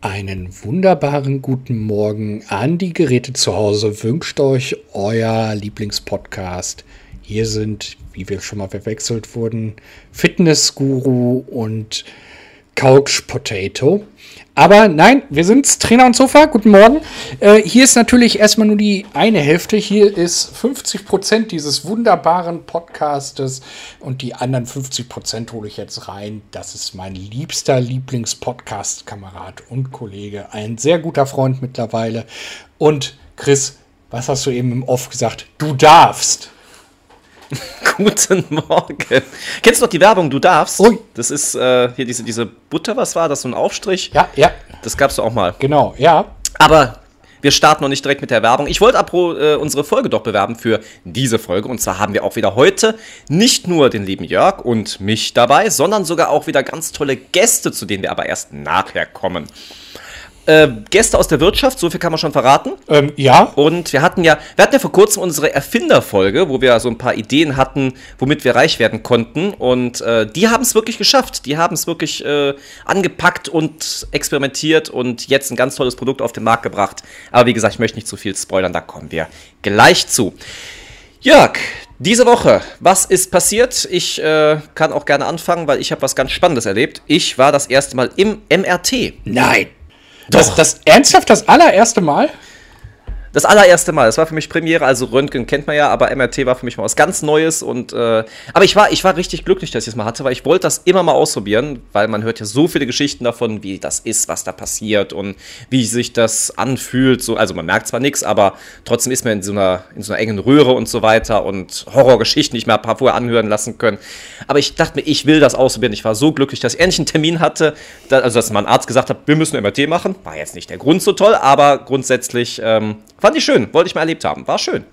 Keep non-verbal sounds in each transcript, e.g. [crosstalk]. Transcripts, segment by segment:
Einen wunderbaren guten Morgen an die Geräte zu Hause. Wünscht euch euer Lieblingspodcast. Hier sind, wie wir schon mal verwechselt wurden, Fitness-Guru und Couch Potato. Aber nein, wir sind Trainer und Sofa. Guten Morgen. Äh, hier ist natürlich erstmal nur die eine Hälfte. Hier ist 50 Prozent dieses wunderbaren Podcastes und die anderen 50 Prozent hole ich jetzt rein. Das ist mein liebster Lieblingspodcast-Kamerad und Kollege. Ein sehr guter Freund mittlerweile. Und Chris, was hast du eben im Off gesagt? Du darfst. [laughs] Guten Morgen. Kennst du noch die Werbung, du darfst? Ui. Das ist äh, hier diese, diese Butter, was war das? So ein Aufstrich? Ja, ja. Das gab's doch auch mal. Genau, ja. Aber wir starten noch nicht direkt mit der Werbung. Ich wollte apro äh, unsere Folge doch bewerben für diese Folge. Und zwar haben wir auch wieder heute nicht nur den lieben Jörg und mich dabei, sondern sogar auch wieder ganz tolle Gäste, zu denen wir aber erst nachher kommen äh, Gäste aus der Wirtschaft, so viel kann man schon verraten. Ähm, ja. Und wir hatten ja, wir hatten ja vor kurzem unsere Erfinderfolge, wo wir so ein paar Ideen hatten, womit wir reich werden konnten. Und äh, die haben es wirklich geschafft. Die haben es wirklich äh, angepackt und experimentiert und jetzt ein ganz tolles Produkt auf den Markt gebracht. Aber wie gesagt, ich möchte nicht zu viel spoilern, da kommen wir gleich zu. Jörg, diese Woche, was ist passiert? Ich äh, kann auch gerne anfangen, weil ich habe was ganz Spannendes erlebt. Ich war das erste Mal im MRT. Nein. Das, das ernsthaft das allererste Mal? Das allererste Mal. Das war für mich Premiere. Also Röntgen kennt man ja, aber MRT war für mich mal was ganz Neues. Und äh, aber ich war, ich war richtig glücklich, dass ich es mal hatte, weil ich wollte das immer mal ausprobieren, weil man hört ja so viele Geschichten davon, wie das ist, was da passiert und wie sich das anfühlt. So, also man merkt zwar nichts, aber trotzdem ist man in so einer in so einer engen Röhre und so weiter und Horrorgeschichten, ein paar vorher anhören lassen können. Aber ich dachte mir, ich will das ausprobieren. Ich war so glücklich, dass ich endlich einen Termin hatte. Da, also dass mein Arzt gesagt hat, wir müssen MRT machen. War jetzt nicht der Grund so toll, aber grundsätzlich ähm, Fand ich schön, wollte ich mal erlebt haben. War schön.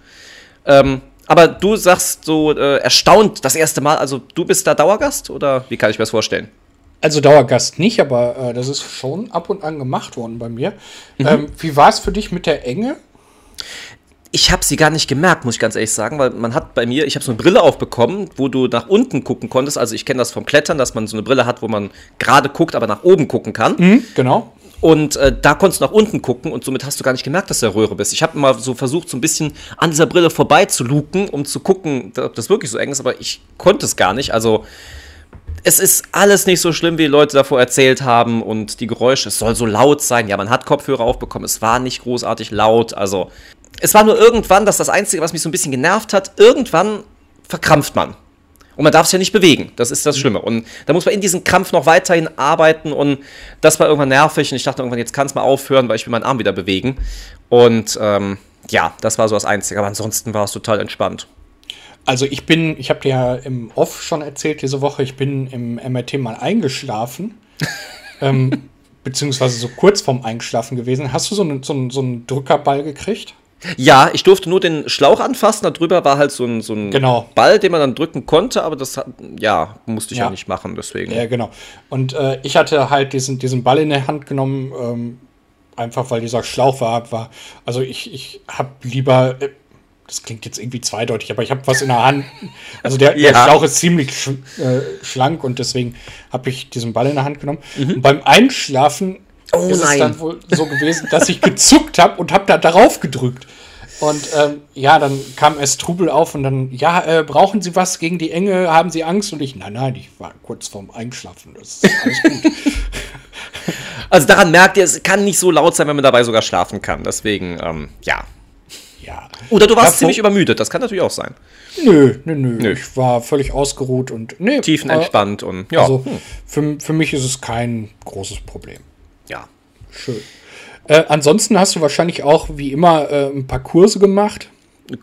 Ähm, aber du sagst so äh, erstaunt das erste Mal, also du bist da Dauergast oder wie kann ich mir das vorstellen? Also Dauergast nicht, aber äh, das ist schon ab und an gemacht worden bei mir. Mhm. Ähm, wie war es für dich mit der Enge? Ich habe sie gar nicht gemerkt, muss ich ganz ehrlich sagen, weil man hat bei mir, ich habe so eine Brille aufbekommen, wo du nach unten gucken konntest. Also ich kenne das vom Klettern, dass man so eine Brille hat, wo man gerade guckt, aber nach oben gucken kann. Mhm, genau. Und äh, da konntest du nach unten gucken und somit hast du gar nicht gemerkt, dass du der Röhre bist. Ich habe mal so versucht, so ein bisschen an dieser Brille vorbei zu luken, um zu gucken, ob das wirklich so eng ist, aber ich konnte es gar nicht. Also es ist alles nicht so schlimm, wie Leute davor erzählt haben und die Geräusche, es soll so laut sein. Ja, man hat Kopfhörer aufbekommen, es war nicht großartig laut. Also es war nur irgendwann, das ist das Einzige, was mich so ein bisschen genervt hat, irgendwann verkrampft man. Und man darf es ja nicht bewegen. Das ist das Schlimme. Und da muss man in diesem Kampf noch weiterhin arbeiten. Und das war irgendwann nervig. Und ich dachte irgendwann, jetzt kann es mal aufhören, weil ich will meinen Arm wieder bewegen. Und ähm, ja, das war so das Einzige. Aber ansonsten war es total entspannt. Also ich bin, ich habe dir ja im Off schon erzählt diese Woche, ich bin im MRT mal eingeschlafen. [laughs] ähm, beziehungsweise so kurz vorm Einschlafen gewesen. Hast du so einen, so einen, so einen Drückerball gekriegt? Ja, ich durfte nur den Schlauch anfassen, darüber war halt so ein, so ein genau. Ball, den man dann drücken konnte, aber das ja, musste ich ja, ja nicht machen, deswegen. Ja, genau. Und äh, ich hatte halt diesen, diesen Ball in der Hand genommen, ähm, einfach weil dieser Schlauch war. war also ich, ich habe lieber, äh, das klingt jetzt irgendwie zweideutig, aber ich habe was in der Hand. Also der, [laughs] ja. der Schlauch ist ziemlich sch äh, schlank und deswegen habe ich diesen Ball in der Hand genommen. Mhm. Und beim Einschlafen oh, ist nein. es dann wohl so gewesen, dass ich gezuckt habe und habe da darauf gedrückt. Und ähm, ja, dann kam es Trubel auf und dann, ja, äh, brauchen Sie was gegen die Enge? Haben Sie Angst? Und ich, nein, nein, ich war kurz vorm Einschlafen. Das ist alles gut. [laughs] also daran merkt ihr, es kann nicht so laut sein, wenn man dabei sogar schlafen kann. Deswegen, ähm, ja. Ja. Oder du warst Davor ziemlich übermüdet, das kann natürlich auch sein. Nö, nö, nö, nö. Ich war völlig ausgeruht und nee, tiefenentspannt äh, und ja. Also hm. für, für mich ist es kein großes Problem. Ja. Schön. Äh, ansonsten hast du wahrscheinlich auch wie immer äh, ein paar Kurse gemacht.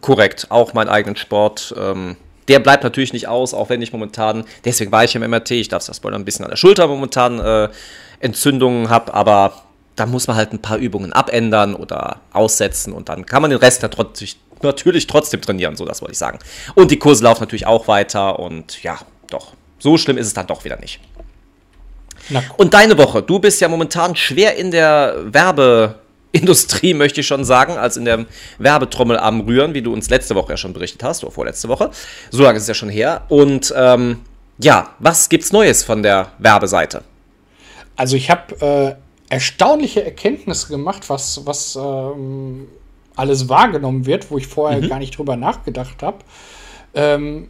Korrekt, auch meinen eigenen Sport. Ähm, der bleibt natürlich nicht aus, auch wenn ich momentan, deswegen war ich im MRT, ich darf das Spoiler ein bisschen an der Schulter momentan äh, Entzündungen habe, aber da muss man halt ein paar Übungen abändern oder aussetzen und dann kann man den Rest natürlich trotzdem trainieren, so das wollte ich sagen. Und die Kurse laufen natürlich auch weiter und ja, doch, so schlimm ist es dann doch wieder nicht. Und deine Woche, du bist ja momentan schwer in der Werbeindustrie, [laughs] möchte ich schon sagen, als in der Werbetrommel am Rühren, wie du uns letzte Woche ja schon berichtet hast, oder vorletzte Woche. So lange ist es ja schon her. Und ähm, ja, was gibt's Neues von der Werbeseite? Also ich habe äh, erstaunliche Erkenntnisse gemacht, was, was ähm, alles wahrgenommen wird, wo ich vorher mhm. gar nicht drüber nachgedacht habe. Ähm,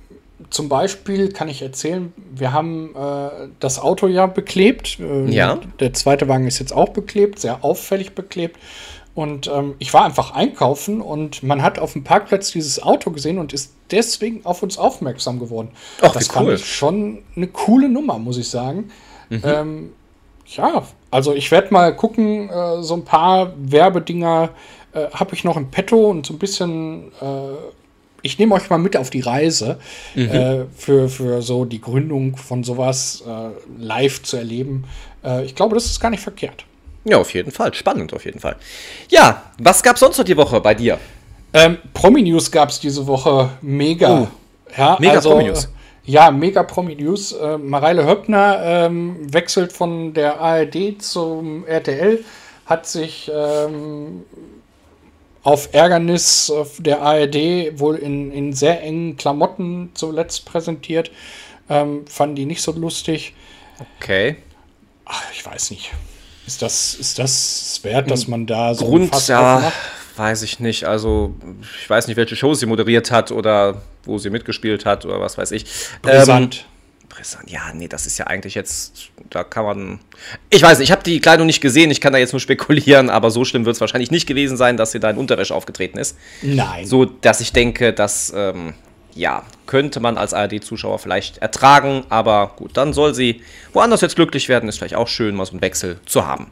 zum Beispiel kann ich erzählen, wir haben äh, das Auto ja beklebt. Äh, ja. Der zweite Wagen ist jetzt auch beklebt, sehr auffällig beklebt. Und ähm, ich war einfach einkaufen und man hat auf dem Parkplatz dieses Auto gesehen und ist deswegen auf uns aufmerksam geworden. Ach, das fand cool. ich schon eine coole Nummer, muss ich sagen. Mhm. Ähm, ja, also ich werde mal gucken, äh, so ein paar Werbedinger äh, habe ich noch im Petto und so ein bisschen, äh, ich nehme euch mal mit auf die Reise mhm. Äh, für, für so die Gründung von sowas äh, live zu erleben. Äh, ich glaube, das ist gar nicht verkehrt. Ja, auf jeden Fall. Spannend, auf jeden Fall. Ja, was gab es sonst noch die Woche bei dir? Ähm, Promi-News gab es diese Woche mega. Oh, ja, mega also, Promi-News. Ja, mega Promi-News. Äh, Mareile Höppner ähm, wechselt von der ARD zum RTL, hat sich ähm, auf Ärgernis der ARD wohl in, in sehr engen Klamotten zuletzt präsentiert. Ähm, fanden die nicht so lustig. Okay. Ach, ich weiß nicht. Ist das, ist das wert, dass man da so Grund, ja, weiß ich nicht. Also, ich weiß nicht, welche Show sie moderiert hat oder wo sie mitgespielt hat oder was weiß ich. Brisant. Ähm, Brisant, ja, nee, das ist ja eigentlich jetzt, da kann man. Ich weiß nicht, ich habe die Kleidung nicht gesehen, ich kann da jetzt nur [laughs] spekulieren, aber so schlimm wird es wahrscheinlich nicht gewesen sein, dass sie da in Unterwäsche aufgetreten ist. Nein. So, dass ich denke, dass, ähm, ja, könnte man als ARD-Zuschauer vielleicht ertragen, aber gut, dann soll sie woanders jetzt glücklich werden, ist vielleicht auch schön, mal so einen Wechsel zu haben.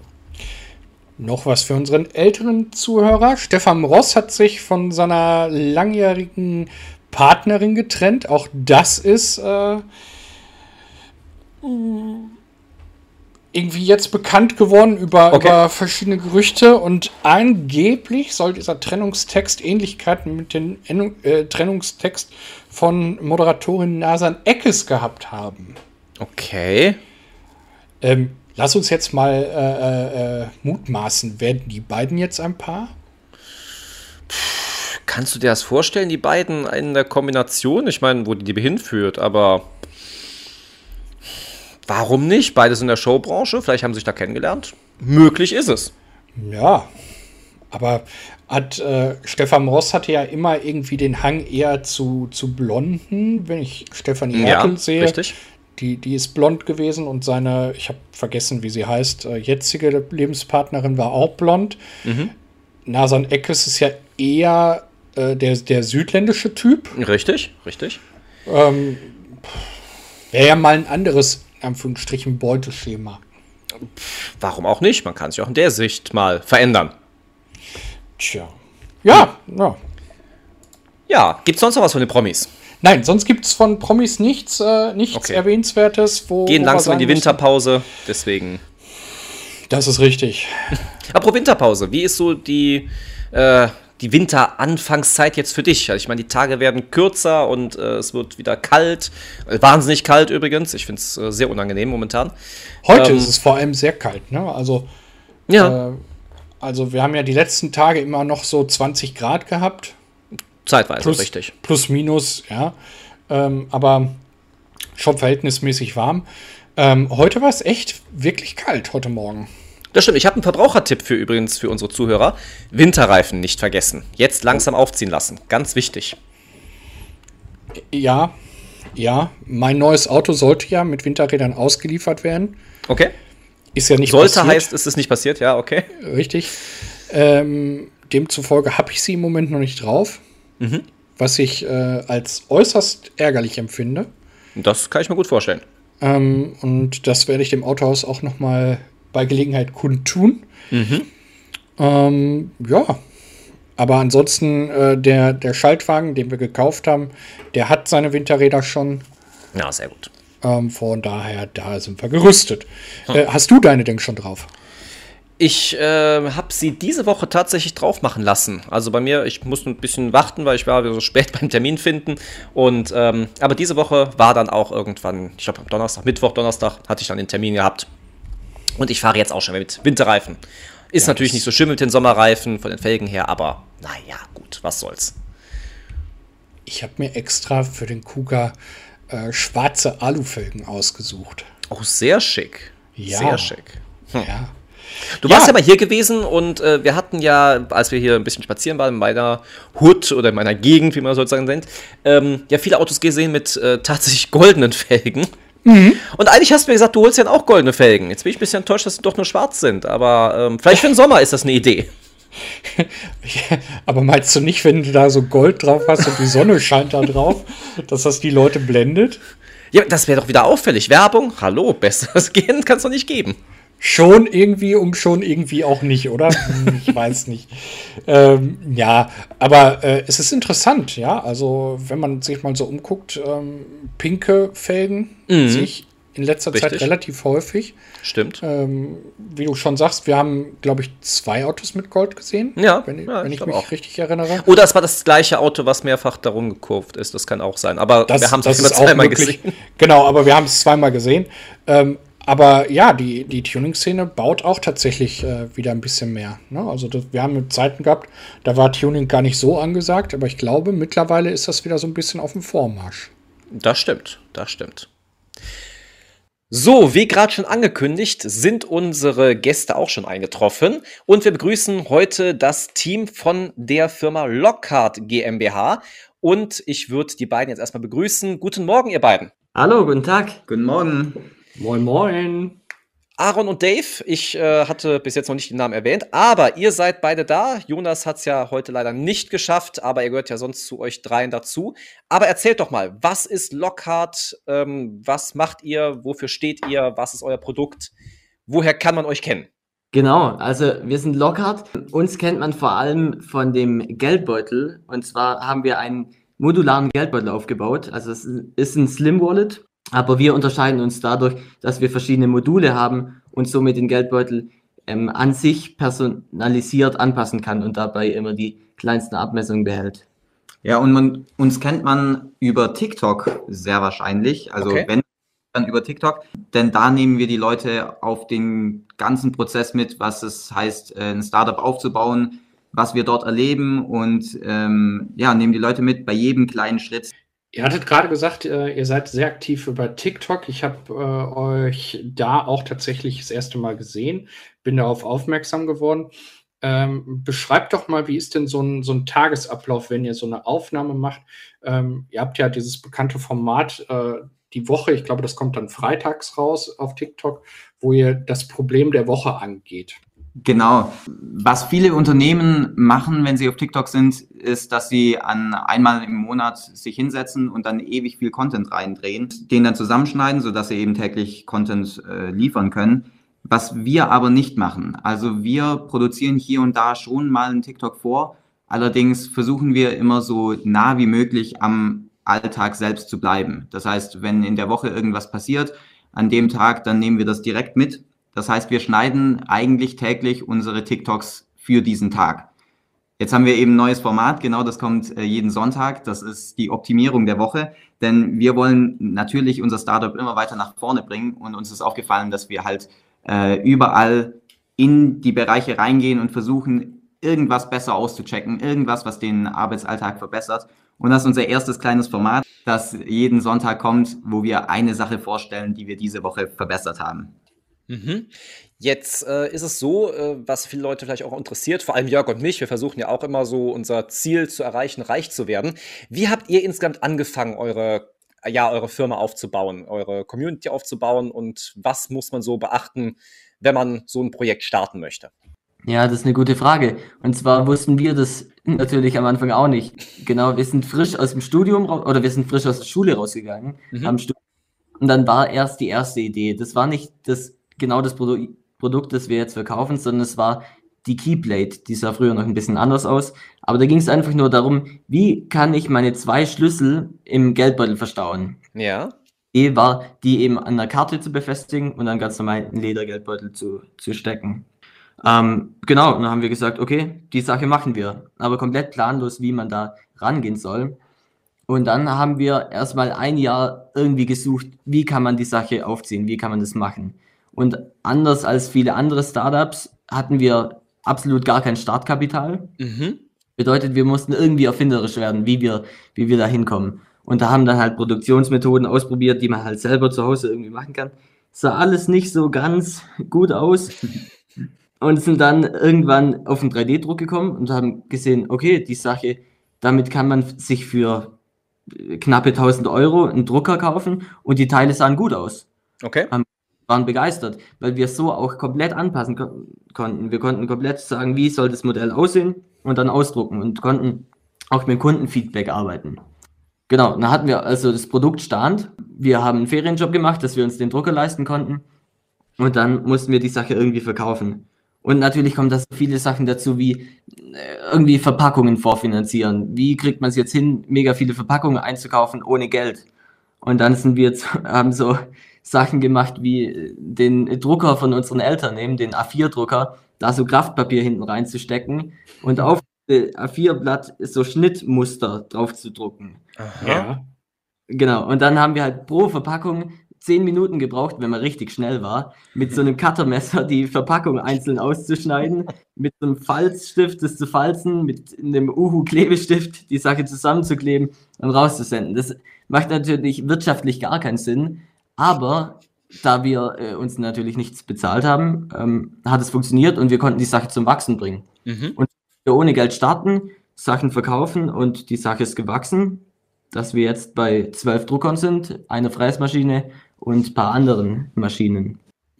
Noch was für unseren älteren Zuhörer. Stefan Ross hat sich von seiner langjährigen Partnerin getrennt. Auch das ist äh, irgendwie jetzt bekannt geworden über, okay. über verschiedene Gerüchte und angeblich soll dieser Trennungstext Ähnlichkeiten mit dem äh, Trennungstext von Moderatorin Nasan Eckes gehabt haben. Okay. Ähm, lass uns jetzt mal äh, äh, mutmaßen. Werden die beiden jetzt ein Paar? Kannst du dir das vorstellen, die beiden in der Kombination? Ich meine, wo die die hinführt, aber Warum nicht? Beides in der Showbranche, vielleicht haben sie sich da kennengelernt. Möglich ist es. Ja, aber hat äh, Stefan Ross hatte ja immer irgendwie den Hang eher zu, zu Blonden, wenn ich Stefanie Merkel ja, sehe. Richtig. Die, die ist blond gewesen und seine, ich habe vergessen, wie sie heißt, äh, jetzige Lebenspartnerin war auch blond. Mhm. Nasan Eckes ist ja eher äh, der, der südländische Typ. Richtig, richtig. Ähm, Wäre ja mal ein anderes Anführungsstrichen Beuteschema. Warum auch nicht? Man kann sich auch in der Sicht mal verändern. Tja. Ja, ja. Ja, gibt es sonst noch was von den Promis? Nein, sonst gibt es von Promis nichts, äh, nichts okay. Erwähnenswertes. Wo, Gehen wo langsam in die Winterpause, deswegen. Das ist richtig. [laughs] Apropos Winterpause, wie ist so die, äh, die Winteranfangszeit jetzt für dich? Also ich meine, die Tage werden kürzer und äh, es wird wieder kalt. Äh, wahnsinnig kalt übrigens. Ich finde es äh, sehr unangenehm momentan. Heute ähm, ist es vor allem sehr kalt, ne? Also, ja. Äh, also wir haben ja die letzten Tage immer noch so 20 Grad gehabt. Zeitweise, plus, richtig. Plus, minus, ja. Ähm, aber schon verhältnismäßig warm. Ähm, heute war es echt wirklich kalt, heute Morgen. Das stimmt. Ich habe einen Verbrauchertipp für übrigens für unsere Zuhörer. Winterreifen nicht vergessen. Jetzt langsam aufziehen lassen. Ganz wichtig. Ja, ja. Mein neues Auto sollte ja mit Winterrädern ausgeliefert werden. Okay. Ist ja nicht sollte passiert. heißt, ist es nicht passiert, ja, okay. Richtig. Ähm, demzufolge habe ich sie im Moment noch nicht drauf. Mhm. Was ich äh, als äußerst ärgerlich empfinde. Das kann ich mir gut vorstellen. Ähm, und das werde ich dem Autohaus auch noch mal bei Gelegenheit kundtun. Mhm. Ähm, ja, aber ansonsten äh, der, der Schaltwagen, den wir gekauft haben, der hat seine Winterräder schon. Ja, sehr gut. Ähm, von daher, da sind wir gerüstet. Hm. Äh, hast du deine denn schon drauf? Ich äh, habe sie diese Woche tatsächlich drauf machen lassen. Also bei mir, ich musste ein bisschen warten, weil ich war so spät [laughs] beim Termin finden. Und ähm, aber diese Woche war dann auch irgendwann, ich glaube am Donnerstag, Mittwoch, Donnerstag hatte ich dann den Termin gehabt. Und ich fahre jetzt auch schon mit Winterreifen. Ist ja, natürlich nicht so schön mit den Sommerreifen von den Felgen her, aber naja, gut, was soll's. Ich habe mir extra für den Kuga äh, schwarze Alufelgen ausgesucht. Oh, sehr schick. Ja. Sehr schick. Hm. Ja. Du ja. warst ja mal hier gewesen und äh, wir hatten ja, als wir hier ein bisschen spazieren waren, in meiner Hut oder in meiner Gegend, wie man sozusagen nennt, ähm, ja viele Autos gesehen mit äh, tatsächlich goldenen Felgen. Mhm. Und eigentlich hast du mir gesagt, du holst ja auch goldene Felgen. Jetzt bin ich ein bisschen enttäuscht, dass sie doch nur schwarz sind. Aber ähm, vielleicht für den Sommer ist das eine Idee. ja, [laughs] aber meinst du nicht, wenn du da so Gold drauf hast und die Sonne scheint da drauf, dass das die Leute blendet? Ja, das wäre doch wieder auffällig. Werbung, hallo, besseres [laughs] gehen kann es doch nicht geben. Schon irgendwie und schon irgendwie auch nicht, oder? [laughs] Hm, ich weiß nicht. Ähm, ja, aber äh, es ist interessant, ja. Also, wenn man sich mal so umguckt, ähm, pinke Felgen mhm. sehe ich in letzter Richtig. Zeit relativ häufig. Stimmt. Ähm, wie du schon sagst, wir haben, glaube ich, zwei Autos mit Gold gesehen. Ja. Wenn, ja, wenn ich, ich mich auch. richtig erinnere. Oder es war das gleiche Auto, was mehrfach darum gekurvt ist. Das kann auch sein. Aber das, wir haben es zweimal gesehen. Genau, aber wir haben es zweimal gesehen. Ähm, aber ja, die, die Tuning-Szene baut auch tatsächlich äh, wieder ein bisschen mehr. Ne? Also das, wir haben Zeiten gehabt, da war Tuning gar nicht so angesagt, aber ich glaube, mittlerweile ist das wieder so ein bisschen auf dem Vormarsch. Das stimmt, das stimmt. So, wie gerade schon angekündigt, sind unsere Gäste auch schon eingetroffen und wir begrüßen heute das Team von der Firma Lockhart GmbH und ich würde die beiden jetzt erstmal begrüßen. Guten Morgen, ihr beiden. Hallo, guten Tag. Guten Morgen. Moin, moin. Aaron und Dave, ich äh, hatte bis jetzt noch nicht den Namen erwähnt, aber ihr seid beide da. Jonas hat es ja heute leider nicht geschafft, aber er gehört ja sonst zu euch dreien dazu. Aber erzählt doch mal, was ist Lockhart? Ähm, was macht ihr? Wofür steht ihr? Was ist euer Produkt? Woher kann man euch kennen? Genau, also wir sind Lockhart. Uns kennt man vor allem von dem Geldbeutel. Und zwar haben wir einen modularen Geldbeutel aufgebaut. Also es ist ein Slim Wallet aber wir unterscheiden uns dadurch, dass wir verschiedene Module haben und somit den Geldbeutel ähm, an sich personalisiert anpassen kann und dabei immer die kleinsten Abmessungen behält. Ja, und man, uns kennt man über TikTok sehr wahrscheinlich. Also okay. wenn dann über TikTok, denn da nehmen wir die Leute auf den ganzen Prozess mit, was es heißt, äh, ein Startup aufzubauen, was wir dort erleben und ähm, ja, nehmen die Leute mit bei jedem kleinen Schritt. Ihr hattet gerade gesagt, äh, ihr seid sehr aktiv über TikTok. Ich habe äh, euch da auch tatsächlich das erste Mal gesehen, bin darauf aufmerksam geworden. Ähm, beschreibt doch mal, wie ist denn so ein, so ein Tagesablauf, wenn ihr so eine Aufnahme macht? Ähm, ihr habt ja dieses bekannte Format äh, die Woche, ich glaube, das kommt dann freitags raus auf TikTok, wo ihr das Problem der Woche angeht. Genau. Was viele Unternehmen machen, wenn sie auf TikTok sind, ist, dass sie an einmal im Monat sich hinsetzen und dann ewig viel Content reindrehen, den dann zusammenschneiden, sodass sie eben täglich Content äh, liefern können. Was wir aber nicht machen. Also wir produzieren hier und da schon mal einen TikTok vor. Allerdings versuchen wir immer so nah wie möglich am Alltag selbst zu bleiben. Das heißt, wenn in der Woche irgendwas passiert, an dem Tag, dann nehmen wir das direkt mit das heißt, wir schneiden eigentlich täglich unsere TikToks für diesen Tag. Jetzt haben wir eben ein neues Format, genau das kommt äh, jeden Sonntag. Das ist die Optimierung der Woche, denn wir wollen natürlich unser Startup immer weiter nach vorne bringen und uns ist aufgefallen, dass wir halt äh, überall in die Bereiche reingehen und versuchen, irgendwas besser auszuchecken, irgendwas, was den Arbeitsalltag verbessert. Und das ist unser erstes kleines Format, das jeden Sonntag kommt, wo wir eine Sache vorstellen, die wir diese Woche verbessert haben. Mhm. Jetzt äh, ist es so, äh, was viele Leute vielleicht auch interessiert, vor allem Jörg und mich, wir versuchen ja auch immer so unser Ziel zu erreichen, reich zu werden. Wie habt ihr insgesamt angefangen, eure, ja, eure Firma aufzubauen, eure Community aufzubauen und was muss man so beachten, wenn man so ein Projekt starten möchte? Ja, das ist eine gute Frage. Und zwar wussten wir das natürlich am Anfang auch nicht. Genau, wir sind frisch aus dem Studium oder wir sind frisch aus der Schule rausgegangen, mhm. am Studium. Und dann war erst die erste Idee. Das war nicht das genau das Produ Produkt, das wir jetzt verkaufen, sondern es war die Keyplate. Die sah früher noch ein bisschen anders aus. Aber da ging es einfach nur darum, wie kann ich meine zwei Schlüssel im Geldbeutel verstauen? Ja. Die war, die eben an der Karte zu befestigen und dann ganz normal in Ledergeldbeutel zu, zu stecken. Ähm, genau, und dann haben wir gesagt, okay, die Sache machen wir. Aber komplett planlos, wie man da rangehen soll. Und dann haben wir erstmal ein Jahr irgendwie gesucht, wie kann man die Sache aufziehen, wie kann man das machen. Und anders als viele andere Startups hatten wir absolut gar kein Startkapital. Mhm. Bedeutet, wir mussten irgendwie erfinderisch werden, wie wir, wie wir da hinkommen. Und da haben dann halt Produktionsmethoden ausprobiert, die man halt selber zu Hause irgendwie machen kann. Sah alles nicht so ganz gut aus. [laughs] und sind dann irgendwann auf den 3D-Druck gekommen und haben gesehen, okay, die Sache, damit kann man sich für äh, knappe 1000 Euro einen Drucker kaufen und die Teile sahen gut aus. Okay. Haben, waren begeistert, weil wir so auch komplett anpassen ko konnten. Wir konnten komplett sagen, wie soll das Modell aussehen und dann ausdrucken und konnten auch mit Kundenfeedback arbeiten. Genau, dann hatten wir also das Produkt stand. Wir haben einen Ferienjob gemacht, dass wir uns den Drucker leisten konnten. Und dann mussten wir die Sache irgendwie verkaufen. Und natürlich kommen da so viele Sachen dazu, wie äh, irgendwie Verpackungen vorfinanzieren. Wie kriegt man es jetzt hin, mega viele Verpackungen einzukaufen ohne Geld? Und dann sind wir jetzt, [laughs] haben so Sachen gemacht wie den Drucker von unseren Eltern nehmen, den A4-Drucker, da so Kraftpapier hinten reinzustecken und auf A4-Blatt so Schnittmuster drauf zu drucken. Aha. Ja. Genau, und dann haben wir halt pro Verpackung zehn Minuten gebraucht, wenn man richtig schnell war, mit so einem [laughs] Cuttermesser die Verpackung einzeln auszuschneiden, mit so einem Falzstift das zu falzen, mit einem Uhu-Klebestift die Sache zusammenzukleben und rauszusenden. Das macht natürlich wirtschaftlich gar keinen Sinn, aber da wir äh, uns natürlich nichts bezahlt haben, ähm, hat es funktioniert und wir konnten die Sache zum Wachsen bringen. Mhm. Wir ohne Geld starten, Sachen verkaufen und die Sache ist gewachsen, dass wir jetzt bei zwölf Druckern sind, einer Fräsmaschine und ein paar anderen Maschinen.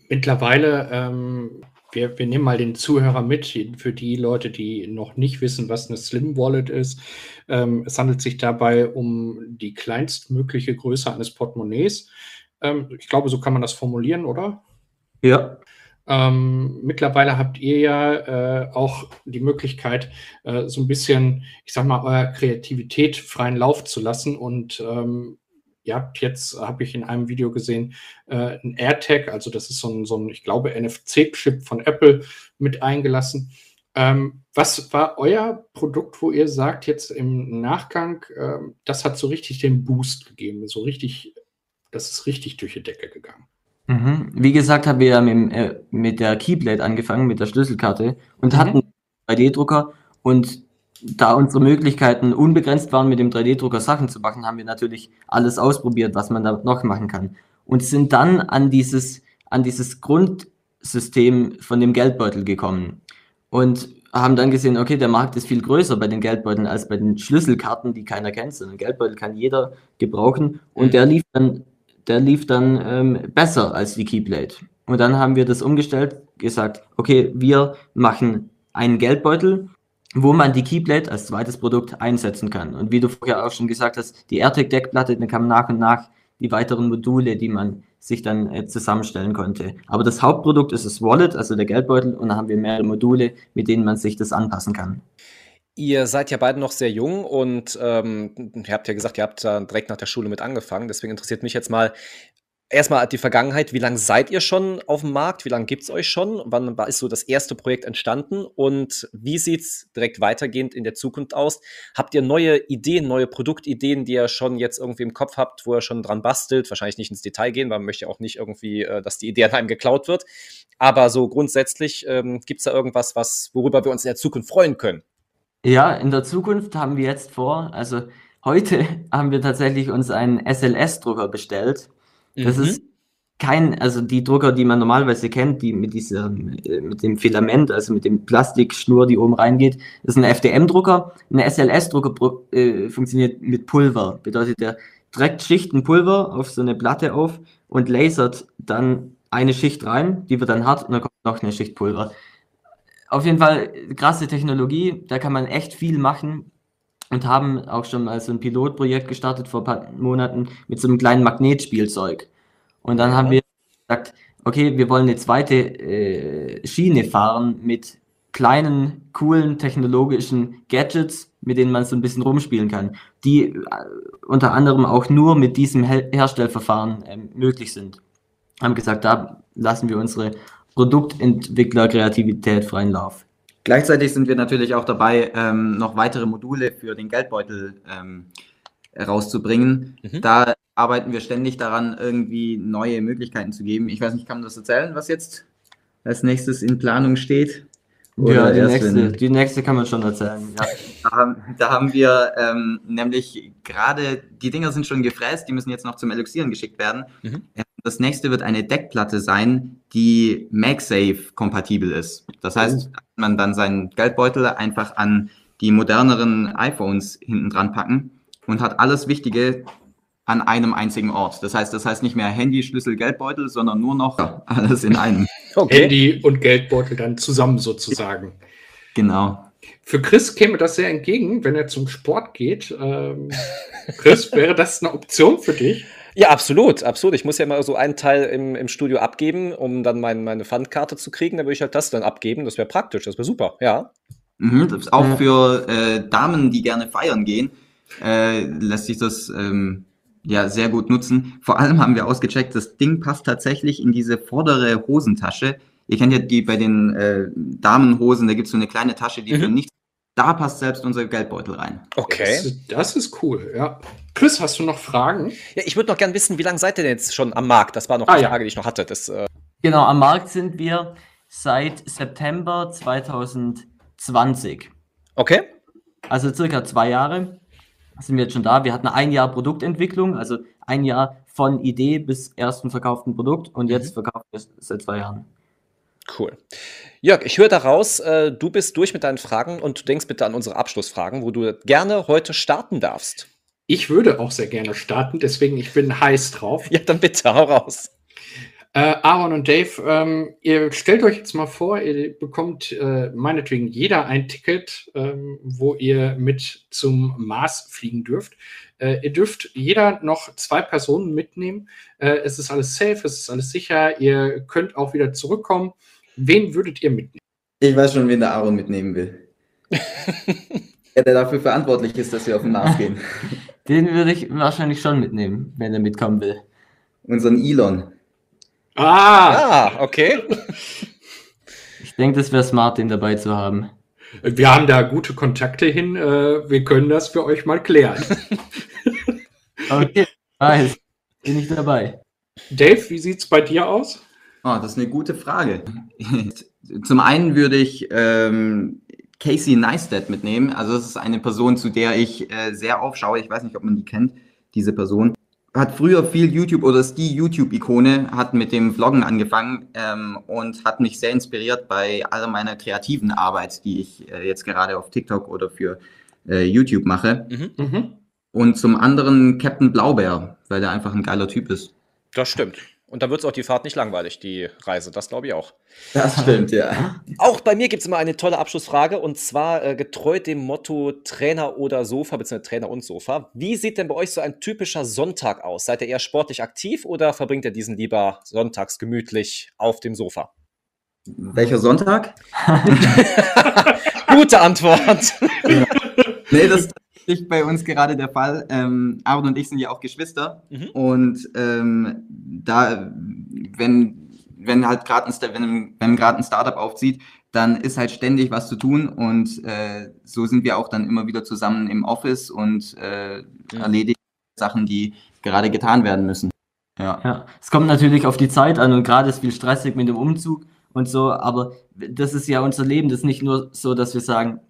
Mittlerweile, ähm, wir, wir nehmen mal den Zuhörer mit, für die Leute, die noch nicht wissen, was eine Slim Wallet ist. Ähm, es handelt sich dabei um die kleinstmögliche Größe eines Portemonnaies. Ähm, ich glaube, so kann man das formulieren, oder? Ja. Ähm, mittlerweile habt ihr ja äh, auch die Möglichkeit, äh, so ein bisschen, ich sag mal, eurer Kreativität freien Lauf zu lassen. Und ähm, ihr habt jetzt, habe ich in einem Video gesehen, äh, ein AirTag, also das ist so ein, so ein ich glaube, NFC-Chip von Apple mit eingelassen. Ähm, was war euer Produkt, wo ihr sagt, jetzt im Nachgang, ähm, das hat so richtig den Boost gegeben, so richtig, das ist richtig durch die Decke gegangen? Mhm. Wie gesagt, haben wir ja mit, äh, mit der Keyblade angefangen, mit der Schlüsselkarte und Mhm. hatten einen 3D-Drucker. Und da unsere Möglichkeiten unbegrenzt waren, mit dem 3D-Drucker Sachen zu machen, haben wir natürlich alles ausprobiert, was man da noch machen kann. Und sind dann an dieses, an dieses Grundsystem von dem Geldbeutel gekommen. Und haben dann gesehen, okay, der Markt ist viel größer bei den Geldbeuteln als bei den Schlüsselkarten, die keiner kennt. So einen Geldbeutel kann jeder gebrauchen. Und Mhm. der lief dann der lief dann ähm, besser als die Keyblade. Und dann haben wir das umgestellt, gesagt, okay, wir machen einen Geldbeutel, wo man die Keyblade als zweites Produkt einsetzen kann. Und wie du vorher auch schon gesagt hast, die AirTag-Deckplatte, dann kam nach und nach die weiteren Module, die man sich dann äh, zusammenstellen konnte. Aber das Hauptprodukt ist das Wallet, also der Geldbeutel, und da haben wir mehrere Module, mit denen man sich das anpassen kann. Ihr seid ja beide noch sehr jung und ähm, ihr habt ja gesagt, ihr habt da direkt nach der Schule mit angefangen. Deswegen interessiert mich jetzt mal erstmal die Vergangenheit. Wie lange seid ihr schon auf dem Markt? Wie lange gibt es euch schon? Wann ist so das erste Projekt entstanden? Und wie sieht es direkt weitergehend in der Zukunft aus? Habt ihr neue Ideen, neue Produktideen, die ihr schon jetzt irgendwie im Kopf habt, wo ihr schon dran bastelt? Wahrscheinlich nicht ins Detail gehen, weil man möchte auch nicht irgendwie, äh, dass die Idee an [laughs] einem geklaut wird. Aber so grundsätzlich ähm, gibt es da irgendwas, was, worüber wir uns in der Zukunft freuen können? Ja, in der Zukunft haben wir jetzt vor, also heute [laughs] haben wir tatsächlich uns einen SLS-Drucker bestellt. Das Mhm. ist kein, also die Drucker, die man normalerweise kennt, die mit diesem, äh, mit dem Filament, also mit dem Plastikschnur, die oben reingeht, ist ein FDM-Drucker. Ein SLS-Drucker äh, funktioniert mit Pulver. Bedeutet, der trägt Schichten Pulver auf so eine Platte auf und lasert dann eine Schicht rein, die wird dann hart und dann kommt noch eine Schicht Pulver. Auf jeden Fall krasse Technologie, da kann man echt viel machen und haben auch schon mal so ein Pilotprojekt gestartet vor ein paar Monaten mit so einem kleinen Magnetspielzeug. Und dann haben wir gesagt, okay, wir wollen eine zweite äh, Schiene fahren mit kleinen, coolen technologischen Gadgets, mit denen man so ein bisschen rumspielen kann, die äh, unter anderem auch nur mit diesem Her Herstellverfahren ähm, möglich sind. Haben gesagt, da lassen wir unsere Produktentwickler-Kreativität freien Lauf. Gleichzeitig sind wir natürlich auch dabei, ähm, noch weitere Module für den Geldbeutel ähm, rauszubringen. Mhm. Da arbeiten wir ständig daran, irgendwie neue Möglichkeiten zu geben. Ich weiß nicht, kann man das erzählen, was jetzt als nächstes in Planung steht? ja, die nächste, wenn- die nächste kann man schon erzählen. Ja. [laughs] Da haben, da haben wir ähm, nämlich gerade, die Dinger sind schon gefräst, die müssen jetzt noch zum Eluxieren geschickt werden. Mhm. Das nächste wird eine Deckplatte sein, die MagSafe kompatibel ist. Das heißt, man dann seinen Geldbeutel einfach an die moderneren iPhones hinten dran packen und hat alles Wichtige an einem einzigen Ort. Das heißt, das heißt nicht mehr Handy, Schlüssel, Geldbeutel, sondern nur noch alles in einem. Okay. Handy und Geldbeutel dann zusammen sozusagen. Genau. Für Chris käme das sehr entgegen, wenn er zum Sport geht. Ähm, Chris, [laughs] wäre das eine Option für dich? Ja, absolut, absolut. Ich muss ja mal so einen Teil im, im Studio abgeben, um dann mein, meine Pfandkarte zu kriegen. Dann würde ich halt das dann abgeben. Das wäre praktisch, das wäre super, ja. Mhm, das ist auch für äh, Damen, die gerne feiern gehen, äh, lässt sich das ähm, ja sehr gut nutzen. Vor allem haben wir ausgecheckt, das Ding passt tatsächlich in diese vordere Hosentasche. Ihr kennt ja die bei den äh, Damenhosen, da gibt es so eine kleine Tasche, die mhm. für nichts. Da passt selbst unser Geldbeutel rein. Okay. Das, das, ist cool, ja. Chris, hast du noch Fragen? Ja, ich würde noch gerne wissen, wie lange seid ihr denn jetzt schon am Markt? Das war noch ah, die Frage, ja. die ich noch hatte. Das, äh genau, am Markt sind wir seit September 2020. Okay. Also circa zwei Jahre sind wir jetzt schon da. Wir hatten ein Jahr Produktentwicklung, also ein Jahr von Idee bis ersten verkauften Produkt und jetzt mhm. verkaufen wir es seit zwei Jahren. Cool. Jörg, ich höre daraus, äh, du bist durch mit deinen Fragen und du denkst bitte an unsere Abschlussfragen, wo du gerne heute starten darfst. Ich würde auch sehr gerne starten, deswegen ich bin heiß drauf. Ja, dann bitte, hau raus. Äh, Aaron und Dave, ähm, ihr stellt euch jetzt mal vor, ihr bekommt äh, meinetwegen jeder ein Ticket, ähm, wo ihr mit zum Mars fliegen dürft. Äh, ihr dürft jeder noch zwei Personen mitnehmen. Äh, es ist alles safe, es ist alles sicher. Ihr könnt auch wieder zurückkommen. Wen würdet ihr mitnehmen? Ich weiß schon, wen der Aaron mitnehmen will. [laughs] ja, der dafür verantwortlich ist, dass wir auf den Mars gehen. [laughs] Den würde ich wahrscheinlich schon mitnehmen, wenn er mitkommen will. Unseren Elon. Ah, ah okay. [laughs] Ich denke, das wäre smart, den dabei zu haben. Wir haben da gute Kontakte hin. Äh, wir können das für euch mal klären. okay, weiß. Bin ich dabei. Dave, wie sieht es bei dir aus? Oh, das ist eine gute Frage. [laughs] Zum einen würde ich ähm, Casey Neistat mitnehmen. Also das ist eine Person, zu der ich äh, sehr aufschaue. Ich weiß nicht, ob man die kennt, diese Person hat früher viel YouTube oder ist die YouTube-Ikone, hat mit dem Vloggen angefangen ähm, und hat mich sehr inspiriert bei all meiner kreativen Arbeit, die ich äh, jetzt gerade auf TikTok oder für äh, YouTube mache. Mhm. Mhm. Und zum anderen Captain Blaubeer, weil der einfach ein geiler Typ ist. Das stimmt. Und da wird es auch die Fahrt nicht langweilig, die Reise. Das glaube ich auch. Das stimmt, ja. Auch bei mir gibt es immer eine tolle Abschlussfrage und zwar äh, getreu dem Motto Trainer oder Sofa, beziehungsweise Trainer und Sofa. Wie sieht denn bei euch so ein typischer Sonntag aus? Seid ihr eher sportlich aktiv oder verbringt ihr diesen lieber sonntags gemütlich auf dem Sofa? Welcher Sonntag? [laughs] Gute Antwort. [laughs] nee, das, tatsächlich bei uns gerade der Fall. Ähm, Aaron und ich sind ja auch Geschwister. Mhm. Und ähm, da, wenn, wenn halt gerade ein, wenn, wenn ein Startup aufzieht, dann ist halt ständig was zu tun und äh, so sind wir auch dann immer wieder zusammen im Office und äh, mhm. erledigen Sachen, die gerade getan werden müssen. Ja. ja, es kommt natürlich auf die Zeit an und gerade ist viel stressig mit dem Umzug und so, aber das ist ja unser Leben. Das ist nicht nur so, dass wir sagen,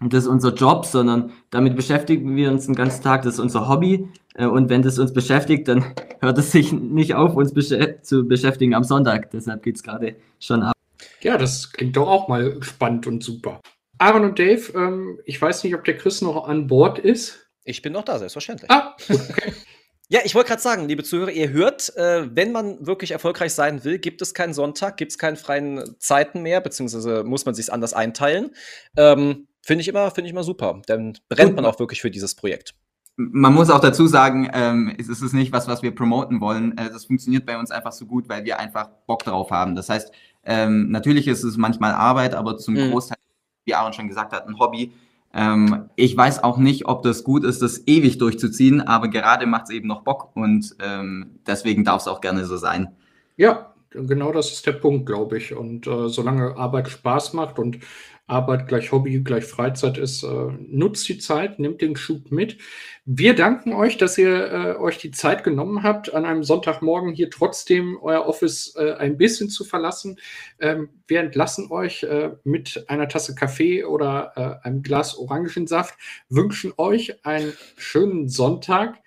das ist unser Job, sondern damit beschäftigen wir uns den ganzen Tag. Das ist unser Hobby. Äh, und wenn das uns beschäftigt, dann [laughs] hört es sich nicht auf, uns besch zu beschäftigen am Sonntag. Deshalb geht es gerade schon ab. Ja, das klingt doch auch mal spannend und super. Aaron und Dave, ähm, ich weiß nicht, ob der Chris noch an Bord ist. Ich bin noch da, selbstverständlich. Ah, okay. [laughs] Ja, ich wollte gerade sagen, liebe Zuhörer, ihr hört, äh, wenn man wirklich erfolgreich sein will, gibt es keinen Sonntag, gibt es keine freien Zeiten mehr, beziehungsweise muss man sich anders einteilen. Ähm, Finde ich immer, finde ich immer super. Dann brennt man auch wirklich für dieses Projekt. Man muss auch dazu sagen, ähm, es ist nicht was, was wir promoten wollen. Äh, das funktioniert bei uns einfach so gut, weil wir einfach Bock drauf haben. Das heißt, ähm, natürlich ist es manchmal Arbeit, aber zum mhm. Großteil, wie Aaron schon gesagt hat, ein Hobby. Ähm, ich weiß auch nicht, ob das gut ist, das ewig durchzuziehen, aber gerade macht es eben noch Bock und ähm, deswegen darf es auch gerne so sein. Ja, genau das ist der Punkt, glaube ich. Und äh, solange Arbeit Spaß macht und Arbeit gleich Hobby gleich Freizeit ist, äh, nutzt die Zeit, nimmt den Schub mit. Wir danken euch, dass ihr äh, euch die Zeit genommen habt, an einem Sonntagmorgen hier trotzdem euer Office äh, ein bisschen zu verlassen. Ähm, wir entlassen euch äh, mit einer Tasse Kaffee oder äh, einem Glas Orangensaft, wünschen euch einen schönen Sonntag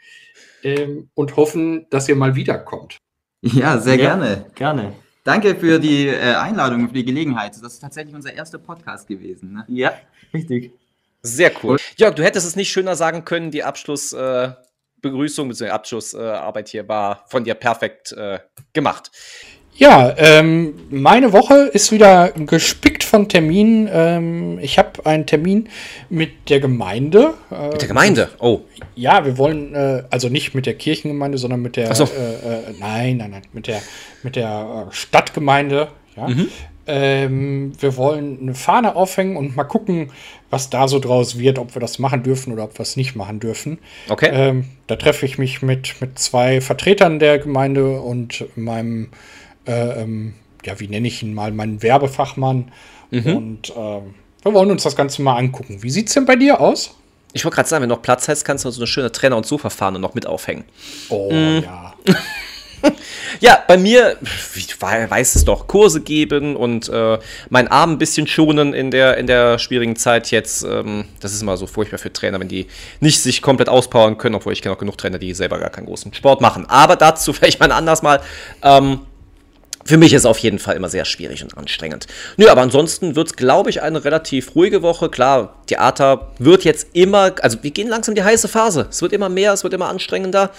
ähm, und hoffen, dass ihr mal wiederkommt. Ja, sehr ja, gerne. Gerne. Danke für die äh, Einladung, für die Gelegenheit. Das ist tatsächlich unser erster Podcast gewesen. Ne? Ja, richtig. Sehr cool. Jörg, du hättest es nicht schöner sagen können, die Abschlussbegrüßung äh, bzw. Abschlussarbeit äh, hier war von dir perfekt äh, gemacht. Ja, ähm, meine Woche ist wieder gespickt von Terminen. Ähm, ich habe einen Termin mit der Gemeinde. Äh, mit der Gemeinde? Oh. Ja, wir wollen, äh, also nicht mit der Kirchengemeinde, sondern mit der, so. äh, äh nein, nein, nein, mit der, mit der äh, Stadtgemeinde. Ja. Mhm. Ähm, wir wollen eine Fahne aufhängen und mal gucken, was da so draus wird, ob wir das machen dürfen oder ob wir es nicht machen dürfen. Okay. Ähm, da treffe ich mich mit, mit zwei Vertretern der Gemeinde und meinem äh, ähm, ja, wie nenne ich ihn mal, meinen Werbefachmann. Mhm. Und äh, wir wollen uns das Ganze mal angucken. Wie sieht es denn bei dir aus? Ich wollte gerade sagen, wenn noch Platz hast, kannst du so eine schöne Trainer- und Sofa-Fahne noch mit aufhängen. Oh, mhm. ja. [laughs] ja, bei mir, ich weiß es doch, Kurse geben und äh, meinen Arm ein bisschen schonen in der, in der schwierigen Zeit jetzt. Ähm, das ist immer so furchtbar für Trainer, wenn die nicht sich komplett auspowern können, obwohl ich kenne auch genug Trainer, die selber gar keinen großen Sport machen. Aber dazu vielleicht mal anders mal. Ähm, für mich ist es auf jeden Fall immer sehr schwierig und anstrengend. Nö, aber ansonsten wird es, glaube ich, eine relativ ruhige Woche. Klar, Theater wird jetzt immer, also wir gehen langsam die heiße Phase. Es wird immer mehr, es wird immer anstrengender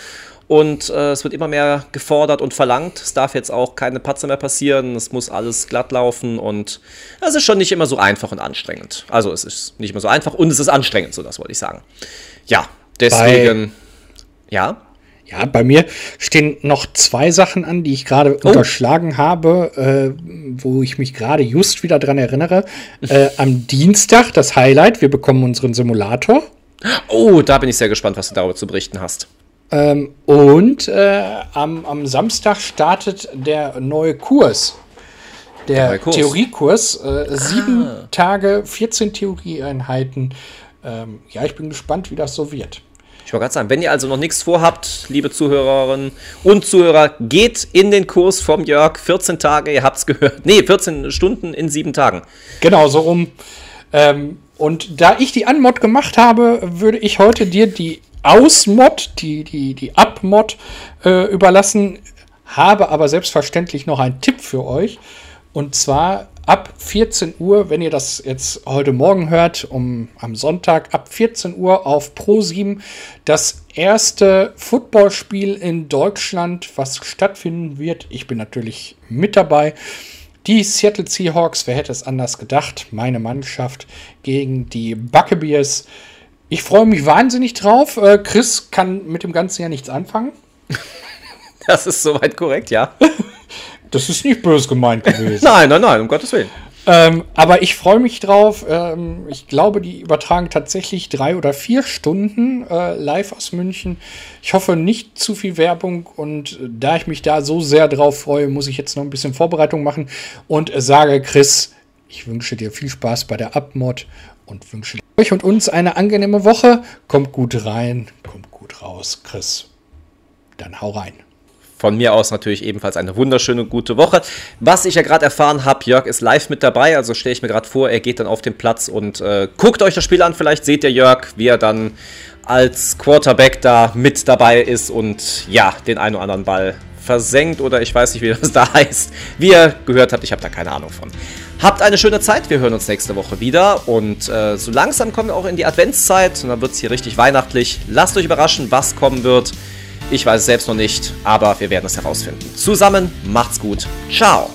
und äh, es wird immer mehr gefordert und verlangt. Es darf jetzt auch keine Patze mehr passieren, es muss alles glatt laufen und es ist schon nicht immer so einfach und anstrengend. Also es ist nicht immer so einfach und es ist anstrengend, so das wollte ich sagen. Ja, deswegen, Bei ja. Ja, bei mir stehen noch zwei Sachen an, die ich gerade oh. unterschlagen habe, äh, wo ich mich gerade just wieder dran erinnere. Äh, am Dienstag das Highlight, wir bekommen unseren Simulator. Oh, da bin ich sehr gespannt, was du darüber zu berichten hast. Ähm, und äh, am, am Samstag startet der neue Kurs. Der, der Kurs. Theoriekurs. Äh, sieben ah. Tage, 14 Theorieeinheiten. Ähm, ja, ich bin gespannt, wie das so wird. Ich wollte gerade sagen, wenn ihr also noch nichts vorhabt, liebe Zuhörerinnen und Zuhörer, geht in den Kurs vom Jörg. 14 Tage, ihr habt es gehört. Nee, 14 Stunden in sieben Tagen. Genau, so rum. Ähm, und da ich die Anmod gemacht habe, würde ich heute dir die Ausmod, die, die, die Abmod äh, überlassen, habe aber selbstverständlich noch einen Tipp für euch. Und zwar ab 14 Uhr, wenn ihr das jetzt heute Morgen hört, um am Sonntag ab 14 Uhr auf Pro7 das erste Footballspiel in Deutschland, was stattfinden wird. Ich bin natürlich mit dabei. Die Seattle Seahawks, wer hätte es anders gedacht? Meine Mannschaft gegen die Buccaneers. Ich freue mich wahnsinnig drauf. Äh, Chris kann mit dem Ganzen ja nichts anfangen. [laughs] Das ist soweit korrekt, ja. [laughs] Das ist nicht böse gemeint gewesen. [laughs] nein, nein, nein, um Gottes Willen. Ähm, aber ich freue mich drauf. Ähm, ich glaube, die übertragen tatsächlich drei oder vier Stunden äh, live aus München. Ich hoffe nicht zu viel Werbung und äh, da ich mich da so sehr drauf freue, muss ich jetzt noch ein bisschen Vorbereitung machen und äh, sage, Chris, ich wünsche dir viel Spaß bei der Abmod und wünsche euch und uns eine angenehme Woche. Kommt gut rein, kommt gut raus, Chris. Dann hau rein von mir aus natürlich ebenfalls eine wunderschöne gute Woche. Was ich ja gerade erfahren habe, Jörg ist live mit dabei, also stelle ich mir gerade vor, er geht dann auf den Platz und äh, guckt euch das Spiel an. Vielleicht seht ihr Jörg, wie er dann als Quarterback da mit dabei ist und ja, den einen oder anderen Ball versenkt oder ich weiß nicht, wie [laughs] das da heißt. Wie ihr gehört habt, ich habe da keine Ahnung von. Habt eine schöne Zeit, wir hören uns nächste Woche wieder und äh, so langsam kommen wir auch in die Adventszeit und dann wird es hier richtig weihnachtlich. Lasst euch überraschen, was kommen wird. Ich weiß es selbst noch nicht, aber wir werden es herausfinden. Zusammen macht's gut. Ciao.